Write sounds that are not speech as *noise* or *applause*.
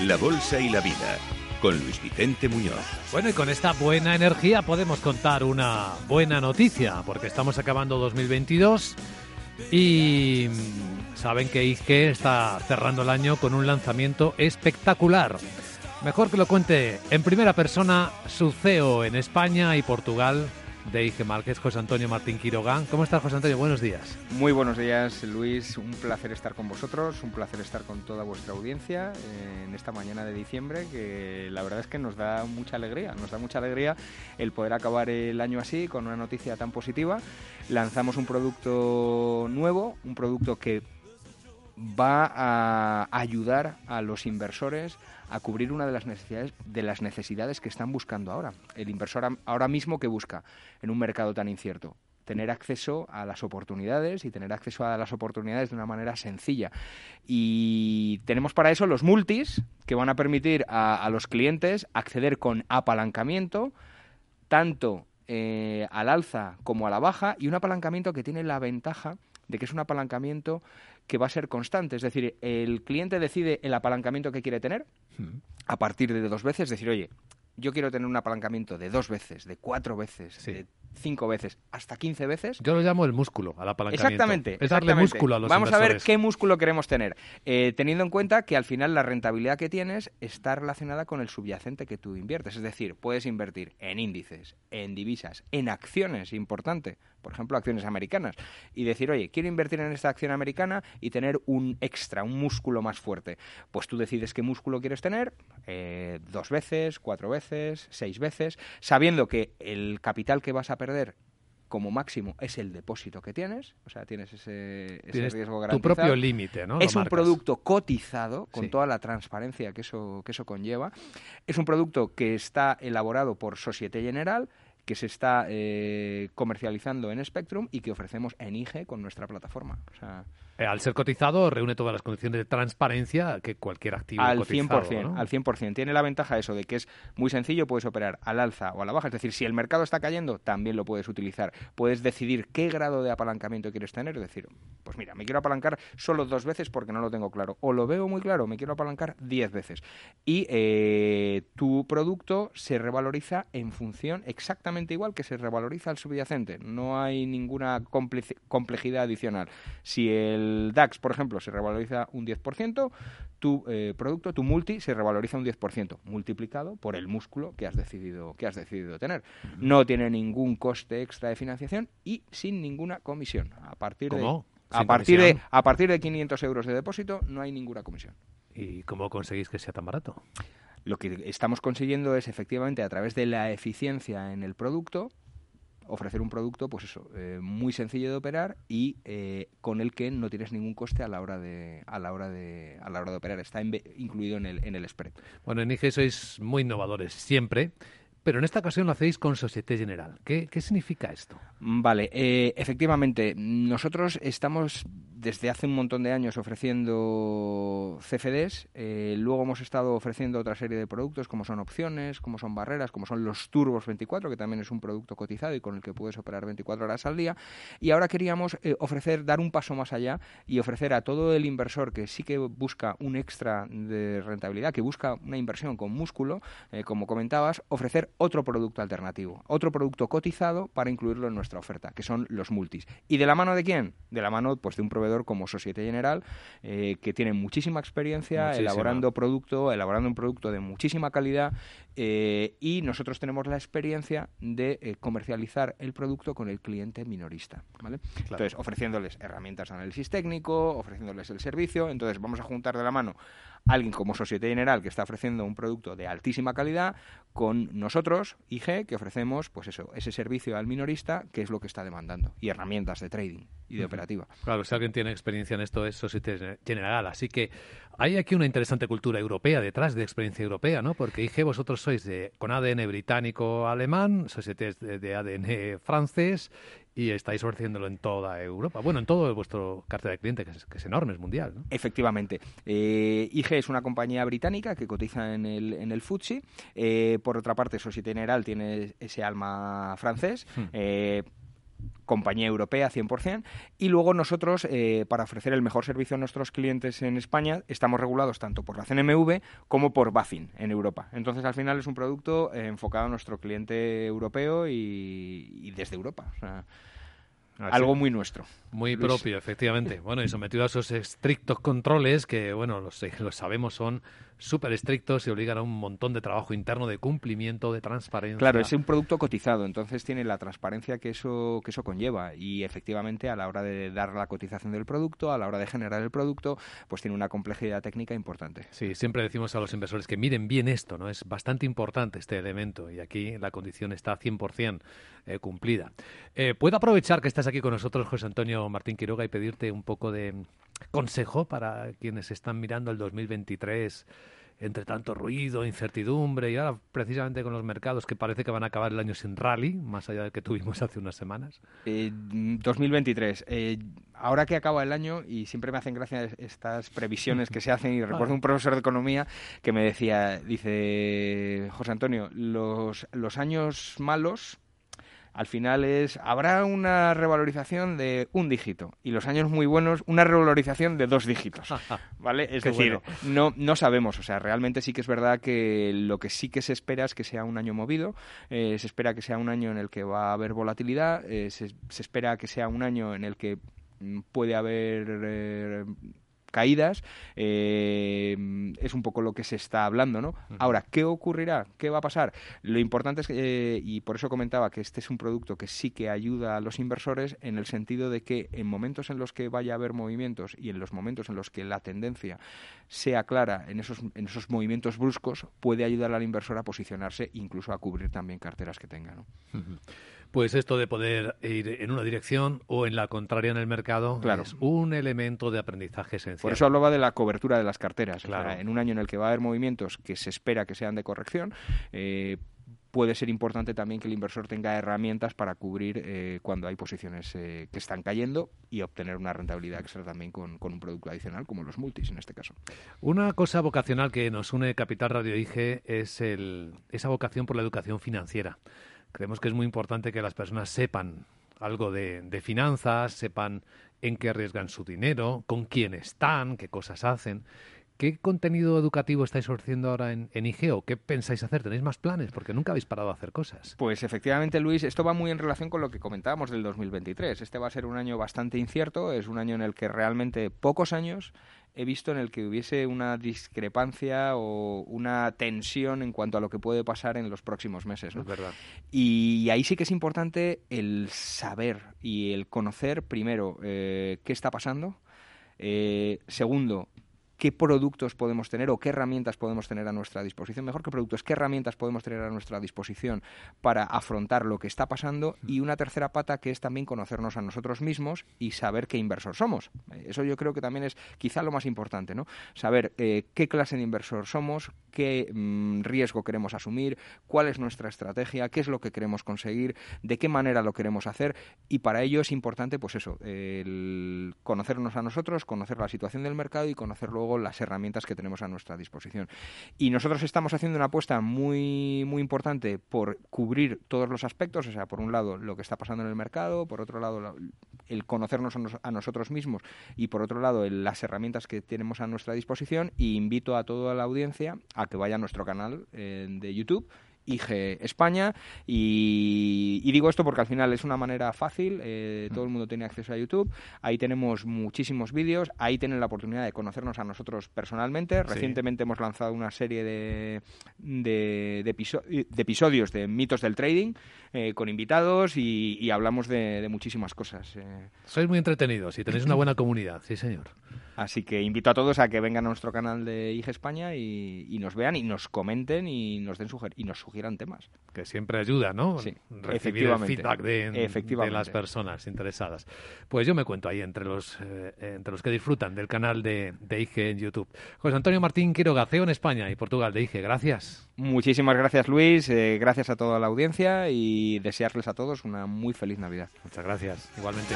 La Bolsa y la Vida, con Luis Vicente Muñoz. Bueno, y con esta buena energía podemos contar una buena noticia, porque estamos acabando 2022 y mm, saben que IG está cerrando el año con un lanzamiento espectacular. Mejor que lo cuente en primera persona su CEO en España y Portugal, de IG Márquez, José Antonio Martín Quiroga. ¿Cómo estás, José Antonio? Buenos días. Muy buenos días, Luis. Un placer estar con vosotros, un placer estar con toda vuestra audiencia en esta mañana de diciembre, que la verdad es que nos da mucha alegría. Nos da mucha alegría el poder acabar el año así, con una noticia tan positiva. Lanzamos un producto nuevo, un producto que va a ayudar a los inversores a cubrir una de las necesidades de las necesidades que están buscando ahora. El inversor ahora mismo que busca en un mercado tan incierto tener acceso a las oportunidades y tener acceso a las oportunidades de una manera sencilla. Y tenemos para eso los multis que van a permitir a, los clientes acceder con apalancamiento tanto eh, al alza como a la baja y un apalancamiento que tiene la ventaja de que es un apalancamiento que va a ser constante. Es decir, el cliente decide el apalancamiento que quiere tener a partir de dos veces, decir, oye, yo quiero tener un apalancamiento de dos veces, de cuatro veces, de cinco veces, hasta quince veces. Yo lo llamo el músculo al apalancamiento. Exactamente. Es darle músculo a los Vamos a ver qué músculo queremos tener, eh, teniendo en cuenta que al final la rentabilidad que tienes está relacionada con el subyacente que tú inviertes. Es decir, puedes invertir en índices, en divisas, en acciones, importante, por ejemplo, acciones americanas, y decir, oye, quiero invertir en esta acción americana y tener un extra, un músculo más fuerte. Pues tú decides qué músculo quieres tener, eh, dos veces, cuatro veces, seis veces, sabiendo que el capital que vas a perder como máximo es el depósito que tienes, o sea, tienes ese, riesgo garantizado. Tu propio límite, ¿no? Es un producto cotizado con toda la transparencia que eso, que eso conlleva. Es un producto que está elaborado por Societe General que se está eh, comercializando en Spectrum y que ofrecemos en IGE con nuestra plataforma. O sea, eh, al ser cotizado, reúne todas las condiciones de transparencia que cualquier activo al cotizado. 100%, Al 100%. Tiene la ventaja eso de que es muy sencillo, puedes operar al alza o a la baja. Es decir, si el mercado está cayendo, también lo puedes utilizar. Puedes decidir qué grado de apalancamiento quieres tener. Es decir, pues mira, me quiero apalancar solo dos veces porque no lo tengo claro. O lo veo muy claro, me quiero apalancar diez veces. Y eh, tu producto se revaloriza en función exactamente igual que se revaloriza el subyacente. No hay ninguna complejidad adicional. Si el DAX, por ejemplo, se revaloriza un 10%, tu eh, producto, tu multi, se revaloriza un 10%, multiplicado por el músculo que has decidido, que has decidido tener. No tiene ningún coste extra de financiación y sin ninguna comisión. A partir de a partir de a partir de 500 euros de depósito no hay ninguna comisión. ¿Y cómo conseguís que sea tan barato? Lo que estamos consiguiendo es efectivamente a través de la eficiencia en el producto ofrecer un producto, pues eso, eh, muy sencillo de operar y eh, con el que no tienes ningún coste a la hora de a la hora de a la hora de operar. Está incluido en el en el spread. Bueno, en IG sois muy innovadores siempre. Pero en esta ocasión lo hacéis con Societe General. ¿Qué, qué significa esto? Vale, eh, efectivamente, nosotros estamos desde hace un montón de años ofreciendo CFDs, eh, luego hemos estado ofreciendo otra serie de productos como son opciones, como son barreras, como son los Turbos 24, que también es un producto cotizado y con el que puedes operar 24 horas al día. Y ahora queríamos eh, ofrecer, dar un paso más allá y ofrecer a todo el inversor que sí que busca un extra de rentabilidad, que busca una inversión con músculo, eh, como comentabas, ofrecer otro producto alternativo, otro producto cotizado para incluirlo en nuestra oferta, que son los multis. ¿Y de la mano de quién? De la mano pues, de un proveedor como Societe General, eh, que tiene muchísima experiencia elaborando producto, elaborando un producto de muchísima calidad eh, y nosotros tenemos la experiencia de eh, comercializar el producto con el cliente minorista. ¿vale? Entonces, ofreciéndoles herramientas de análisis técnico, ofreciéndoles el servicio. Entonces, vamos a juntar de la mano alguien como Societe General que está ofreciendo un producto de altísima calidad con nosotros, IG, que ofrecemos pues eso, ese servicio al minorista, que es lo que está demandando, y herramientas de trading y de operativa. Claro, si alguien tiene experiencia en esto es Societe General. Así que hay aquí una interesante cultura europea detrás de experiencia europea, ¿no? Porque IG vosotros sois de, con ADN británico-alemán, Societe de, de ADN francés y estáis ofreciéndolo en toda Europa. Bueno, en todo vuestro cartera de clientes, que es, enorme, es mundial. ¿no? Efectivamente. Eh, IG es una compañía británica que cotiza en el, en el FTSE. Eh, por otra parte, Societe General tiene ese alma francés. Hmm. Eh, compañía europea 100%, y luego nosotros, eh, para ofrecer el mejor servicio a nuestros clientes en España, estamos regulados tanto por la CNMV como por BaFin en Europa. Entonces, al final es un producto enfocado a nuestro cliente europeo y, desde Europa. Algo muy nuestro. Muy propio, efectivamente. *laughs* Bueno, y sometido a esos estrictos controles que, bueno, los, los sabemos son súper estrictos y obligan a un montón de trabajo interno, de cumplimiento, de transparencia. Claro, es un producto cotizado, entonces tiene la transparencia que eso, que eso conlleva y efectivamente a la hora de dar la cotización del producto, a la hora de generar el producto, pues tiene una complejidad técnica importante. Sí, siempre decimos a los inversores que miren bien esto, ¿no? Es bastante importante este elemento y aquí la condición está 100% eh, cumplida. Eh, ¿Puedo aprovechar que estás aquí con nosotros, José Antonio Martín Quiroga, y pedirte un poco de consejo para quienes están mirando el 2023 entre tanto ruido, incertidumbre y ahora precisamente con los mercados que parece que van a acabar el año sin rally, más allá del que tuvimos *laughs* hace unas semanas? 2023. Eh, eh, ahora que acaba el año y siempre me hacen gracia estas previsiones que se hacen y *laughs* recuerdo un profesor de economía que me decía, dice José Antonio, los, los años malos al final es, habrá una revalorización de un dígito y los años muy buenos una revalorización de dos dígitos, *laughs* ¿vale? Es decir, no, no sabemos, o sea, realmente sí que es verdad que lo que sí que se espera es que sea un año movido, eh, se espera que sea un año en el que va a haber volatilidad, eh, se, espera que sea un año en el que mm, puede haber eh, caídas, eh, es un poco lo que se está hablando, ¿no? Ahora, ¿qué ocurrirá? ¿Qué va a pasar? Lo importante es, que, eh, y por eso comentaba que este es un producto que sí que ayuda a los inversores en el sentido de que en momentos en los que vaya a haber movimientos y en los momentos en los que la tendencia sea clara en esos, en esos movimientos bruscos, puede ayudar al inversor a posicionarse, incluso a cubrir también carteras que tenga, ¿no? Pues esto de poder ir en una dirección o en la contraria en el mercado es un elemento de aprendizaje esencial. Por eso hablaba de la cobertura de las carteras. en un año en el que va a haber movimientos que se espera que sean de corrección, eh, puede ser importante también que el inversor tenga herramientas para cubrir eh, cuando hay posiciones eh, que están cayendo y obtener una rentabilidad extra también con, con, un producto adicional como los multis en este caso. Una cosa vocacional que nos une Capital Radio es el, esa vocación por la educación financiera. Creemos que es muy importante que las personas sepan algo de, finanzas, sepan en qué arriesgan su dinero, con quién están, qué cosas hacen. ¿Qué contenido educativo estáis ofreciendo ahora en, en, IGEO? ¿Qué pensáis hacer? ¿Tenéis más planes? Porque nunca habéis parado a hacer cosas. Pues efectivamente, Luis, esto va muy en relación con lo que comentábamos del 2023. Este va a ser un año bastante incierto, es un año en el que realmente pocos años he visto en el que hubiese una discrepancia o una tensión en cuanto a lo que puede pasar en los próximos meses. Es verdad. Y ahí sí que es importante el saber y el conocer, primero, eh, qué está pasando. Eh, segundo, qué productos podemos tener o qué herramientas podemos tener a nuestra disposición. Mejor que productos, qué herramientas podemos tener a nuestra disposición para afrontar lo que está pasando. Y una tercera pata que es también conocernos a nosotros mismos y saber qué inversor somos. Eso yo creo que también es quizá lo más importante, ¿no? Saber eh, qué clase de inversor somos, qué mm, riesgo queremos asumir, cuál es nuestra estrategia, qué es lo que queremos conseguir, de qué manera lo queremos hacer. Y para ello es importante, pues eso, el conocernos a nosotros, conocer la situación del mercado y conocerlo las herramientas que tenemos a nuestra disposición. Y nosotros estamos haciendo una apuesta muy, muy importante por cubrir todos los aspectos, o sea, por un lado lo que está pasando en el mercado, por otro lado el conocernos a, nosotros mismos y por otro lado las herramientas que tenemos a nuestra disposición y invito a toda la audiencia a que vaya a nuestro canal eh, de YouTube IG España y, digo esto porque al final es una manera fácil, eh, todo el mundo tiene acceso a YouTube, ahí tenemos muchísimos vídeos, ahí tienen la oportunidad de conocernos a nosotros personalmente, recientemente hemos lanzado una serie de, de, episodios de mitos del trading eh, con invitados y, hablamos de, muchísimas cosas. Eh. Sois muy entretenidos y tenéis una buena comunidad, sí señor. Así que invito a todos a que vengan a nuestro canal de IG España y, nos vean y nos comenten y nos den suger y nos sugieran temas. Que siempre ayuda, ¿no? Sí, Recibir el feedback de, las personas interesadas. Pues yo me cuento ahí entre los eh, entre los que disfrutan del canal de, de IG en YouTube. José Antonio Martín Quiroga, CEO en España y Portugal de IG. Gracias. Muchísimas gracias, Luis. Eh, gracias a toda la audiencia y desearles a todos una muy feliz Navidad. Muchas gracias. Igualmente.